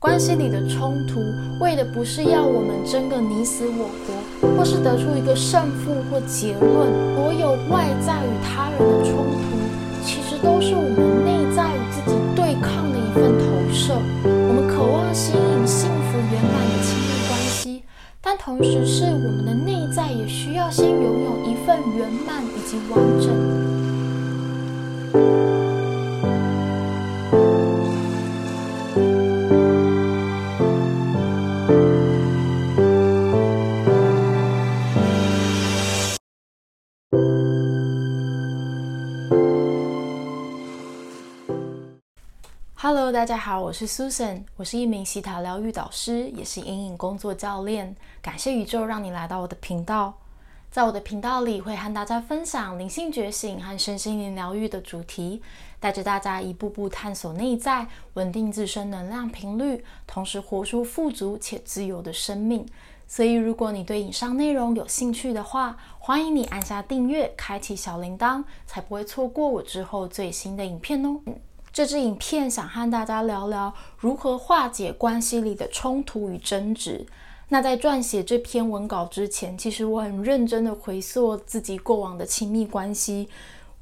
关系里的冲突，为的不是要我们争个你死我活，或是得出一个胜负或结论。所有外在与他人的冲突，其实都是我们内在与自己对抗的一份投射。我们渴望吸引幸福圆满的亲密关系，但同时是我们的内在也需要先拥有一份圆满以及完整。Hello，大家好，我是 Susan，我是一名西塔疗愈导师，也是阴影工作教练。感谢宇宙让你来到我的频道，在我的频道里会和大家分享灵性觉醒和身心灵疗愈的主题，带着大家一步步探索内在，稳定自身能量频率，同时活出富足且自由的生命。所以，如果你对以上内容有兴趣的话，欢迎你按下订阅，开启小铃铛，才不会错过我之后最新的影片哦。这支影片想和大家聊聊如何化解关系里的冲突与争执。那在撰写这篇文稿之前，其实我很认真的回溯自己过往的亲密关系，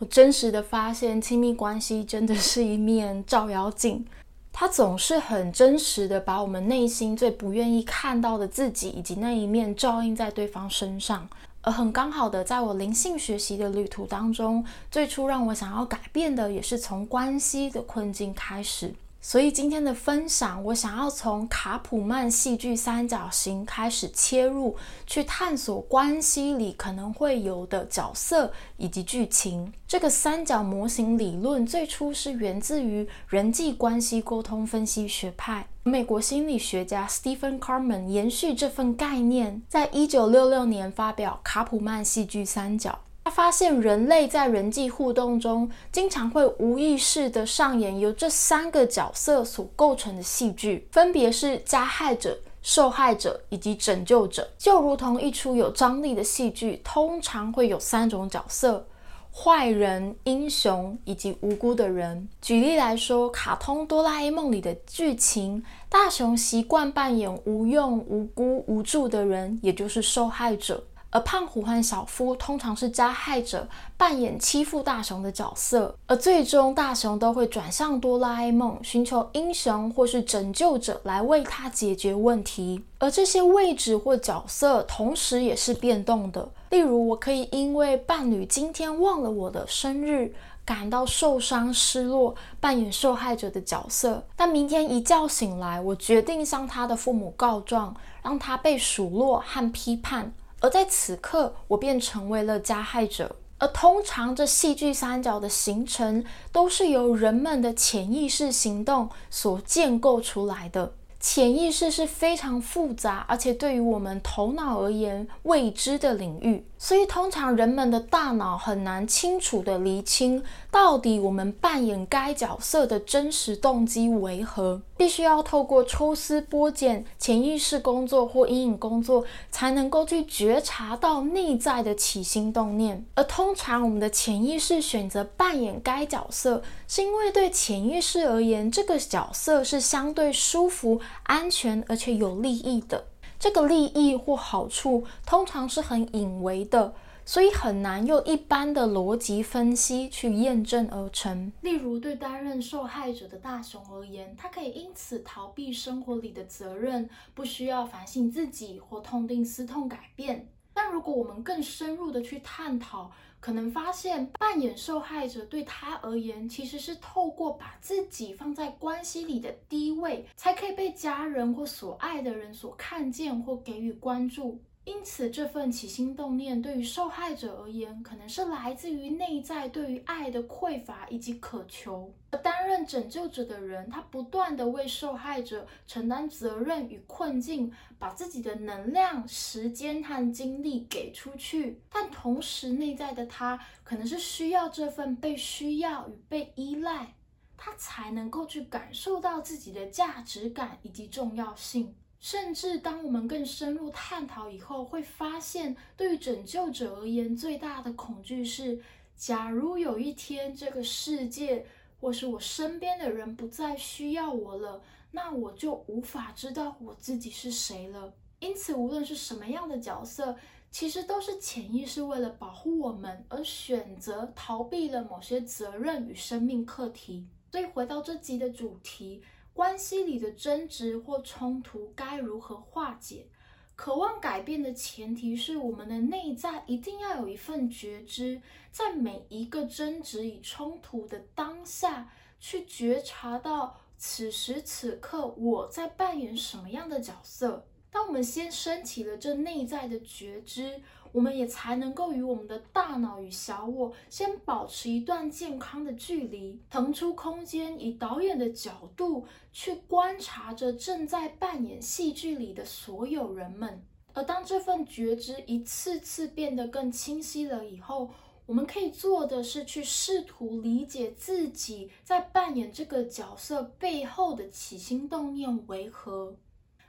我真实的发现，亲密关系真的是一面照妖镜，它总是很真实的把我们内心最不愿意看到的自己以及那一面照映在对方身上。而很刚好的，在我灵性学习的旅途当中，最初让我想要改变的，也是从关系的困境开始。所以今天的分享，我想要从卡普曼戏剧三角形开始切入，去探索关系里可能会有的角色以及剧情。这个三角模型理论最初是源自于人际关系沟通分析学派，美国心理学家 Stephen Carman 延续这份概念，在一九六六年发表卡普曼戏剧三角。他发现人类在人际互动中，经常会无意识地上演由这三个角色所构成的戏剧，分别是加害者、受害者以及拯救者。就如同一出有张力的戏剧，通常会有三种角色：坏人、英雄以及无辜的人。举例来说，卡通《哆啦 A 梦》里的剧情，大雄习惯扮演无用、无辜、无助的人，也就是受害者。而胖虎和小夫通常是加害者，扮演欺负大雄的角色，而最终大雄都会转向哆啦 A 梦，寻求英雄或是拯救者来为他解决问题。而这些位置或角色同时也是变动的。例如，我可以因为伴侣今天忘了我的生日，感到受伤失落，扮演受害者的角色。但明天一觉醒来，我决定向他的父母告状，让他被数落和批判。而在此刻，我便成为了加害者。而通常，这戏剧三角的形成都是由人们的潜意识行动所建构出来的。潜意识是非常复杂，而且对于我们头脑而言未知的领域。所以，通常人们的大脑很难清楚地厘清，到底我们扮演该角色的真实动机为何。必须要透过抽丝剥茧、潜意识工作或阴影工作，才能够去觉察到内在的起心动念。而通常，我们的潜意识选择扮演该角色，是因为对潜意识而言，这个角色是相对舒服、安全而且有利益的。这个利益或好处通常是很隐微的，所以很难用一般的逻辑分析去验证而成。例如，对担任受害者的大雄而言，他可以因此逃避生活里的责任，不需要反省自己或痛定思痛改变。但如果我们更深入的去探讨，可能发现扮演受害者对他而言，其实是透过把自己放在关系里的低位，才可以被家人或所爱的人所看见或给予关注。因此，这份起心动念对于受害者而言，可能是来自于内在对于爱的匮乏以及渴求；而担任拯救者的人，他不断的为受害者承担责任与困境，把自己的能量、时间和精力给出去。但同时，内在的他可能是需要这份被需要与被依赖，他才能够去感受到自己的价值感以及重要性。甚至当我们更深入探讨以后，会发现，对于拯救者而言，最大的恐惧是：假如有一天这个世界或是我身边的人不再需要我了，那我就无法知道我自己是谁了。因此，无论是什么样的角色，其实都是潜意识为了保护我们而选择逃避了某些责任与生命课题。所以，回到这集的主题，关系里的争执或冲突该如何化解？渴望改变的前提是，我们的内在一定要有一份觉知，在每一个争执与冲突的当下，去觉察到此时此刻我在扮演什么样的角色。当我们先升起了这内在的觉知，我们也才能够与我们的大脑与小我先保持一段健康的距离，腾出空间，以导演的角度去观察着正在扮演戏剧里的所有人们。而当这份觉知一次次变得更清晰了以后，我们可以做的是去试图理解自己在扮演这个角色背后的起心动念为何。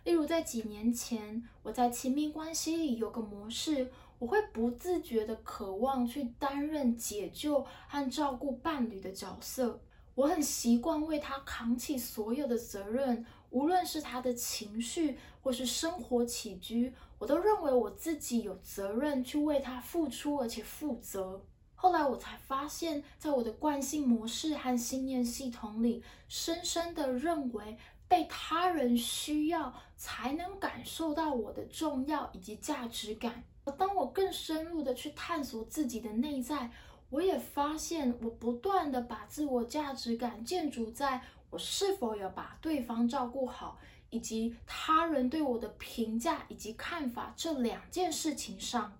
例如，在几年前，我在亲密关系里有个模式，我会不自觉的渴望去担任解救和照顾伴侣的角色。我很习惯为他扛起所有的责任，无论是他的情绪或是生活起居，我都认为我自己有责任去为他付出，而且负责。后来我才发现，在我的惯性模式和信念系统里，深深的认为。被他人需要，才能感受到我的重要以及价值感。当我更深入的去探索自己的内在，我也发现，我不断的把自我价值感建筑在我是否有把对方照顾好，以及他人对我的评价以及看法这两件事情上。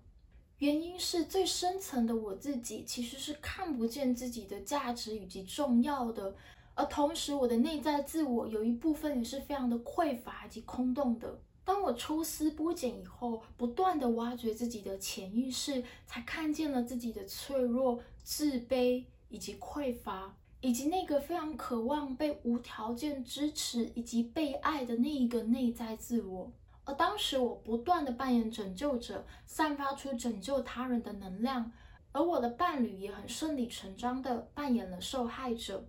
原因是最深层的我自己其实是看不见自己的价值以及重要的。而同时，我的内在自我有一部分也是非常的匮乏以及空洞的。当我抽丝剥茧以后，不断的挖掘自己的潜意识，才看见了自己的脆弱、自卑以及匮乏，以及那个非常渴望被无条件支持以及被爱的那一个内在自我。而当时，我不断的扮演拯救者，散发出拯救他人的能量，而我的伴侣也很顺理成章的扮演了受害者。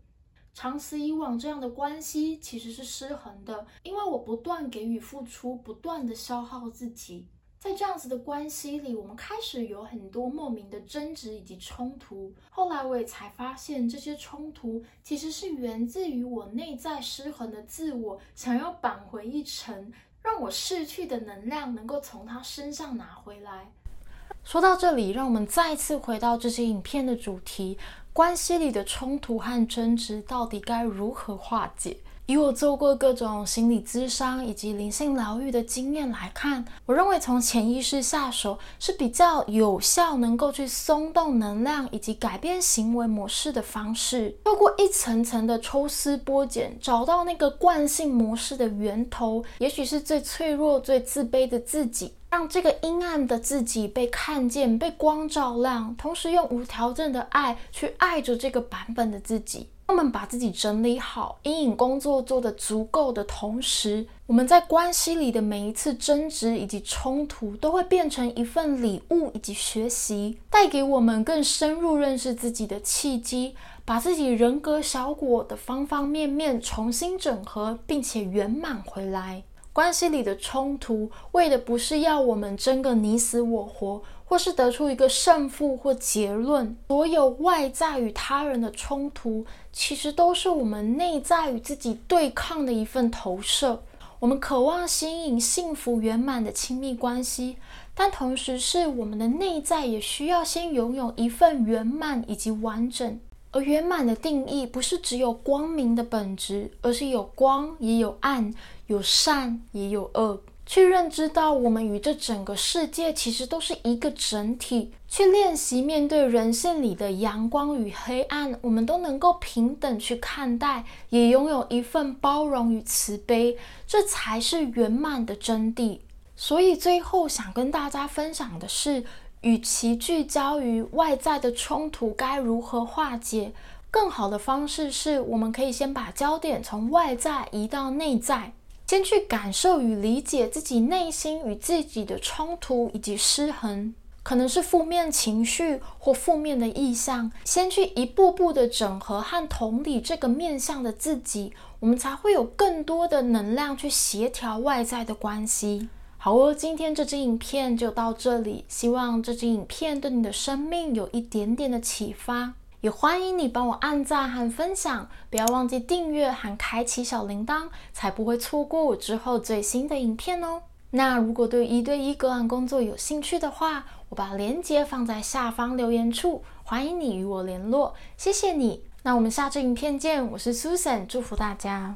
长此以往，这样的关系其实是失衡的，因为我不断给予付出，不断的消耗自己。在这样子的关系里，我们开始有很多莫名的争执以及冲突。后来我也才发现，这些冲突其实是源自于我内在失衡的自我，想要扳回一城，让我逝去的能量能够从他身上拿回来。说到这里，让我们再次回到这些影片的主题。关系里的冲突和争执到底该如何化解？以我做过各种心理咨商以及灵性疗愈的经验来看，我认为从潜意识下手是比较有效，能够去松动能量以及改变行为模式的方式。透过一层层的抽丝剥茧，找到那个惯性模式的源头，也许是最脆弱、最自卑的自己。让这个阴暗的自己被看见、被光照亮，同时用无条件的爱去爱着这个版本的自己。我们把自己整理好，阴影工作做得足够的同时，我们在关系里的每一次争执以及冲突，都会变成一份礼物以及学习，带给我们更深入认识自己的契机，把自己人格小果的方方面面重新整合，并且圆满回来。关系里的冲突，为的不是要我们争个你死我活，或是得出一个胜负或结论。所有外在与他人的冲突，其实都是我们内在与自己对抗的一份投射。我们渴望吸引幸福圆满的亲密关系，但同时是我们的内在也需要先拥有一份圆满以及完整。而圆满的定义，不是只有光明的本质，而是有光也有暗。有善也有恶，去认知到我们与这整个世界其实都是一个整体，去练习面对人性里的阳光与黑暗，我们都能够平等去看待，也拥有一份包容与慈悲，这才是圆满的真谛。所以最后想跟大家分享的是，与其聚焦于外在的冲突该如何化解，更好的方式是我们可以先把焦点从外在移到内在。先去感受与理解自己内心与自己的冲突以及失衡，可能是负面情绪或负面的意向，先去一步步的整合和同理这个面向的自己，我们才会有更多的能量去协调外在的关系。好哦，今天这支影片就到这里，希望这支影片对你的生命有一点点的启发。也欢迎你帮我按赞和分享，不要忘记订阅和开启小铃铛，才不会错过我之后最新的影片哦。那如果对一对一个案工作有兴趣的话，我把链接放在下方留言处，欢迎你与我联络。谢谢你，那我们下支影片见。我是 Susan，祝福大家。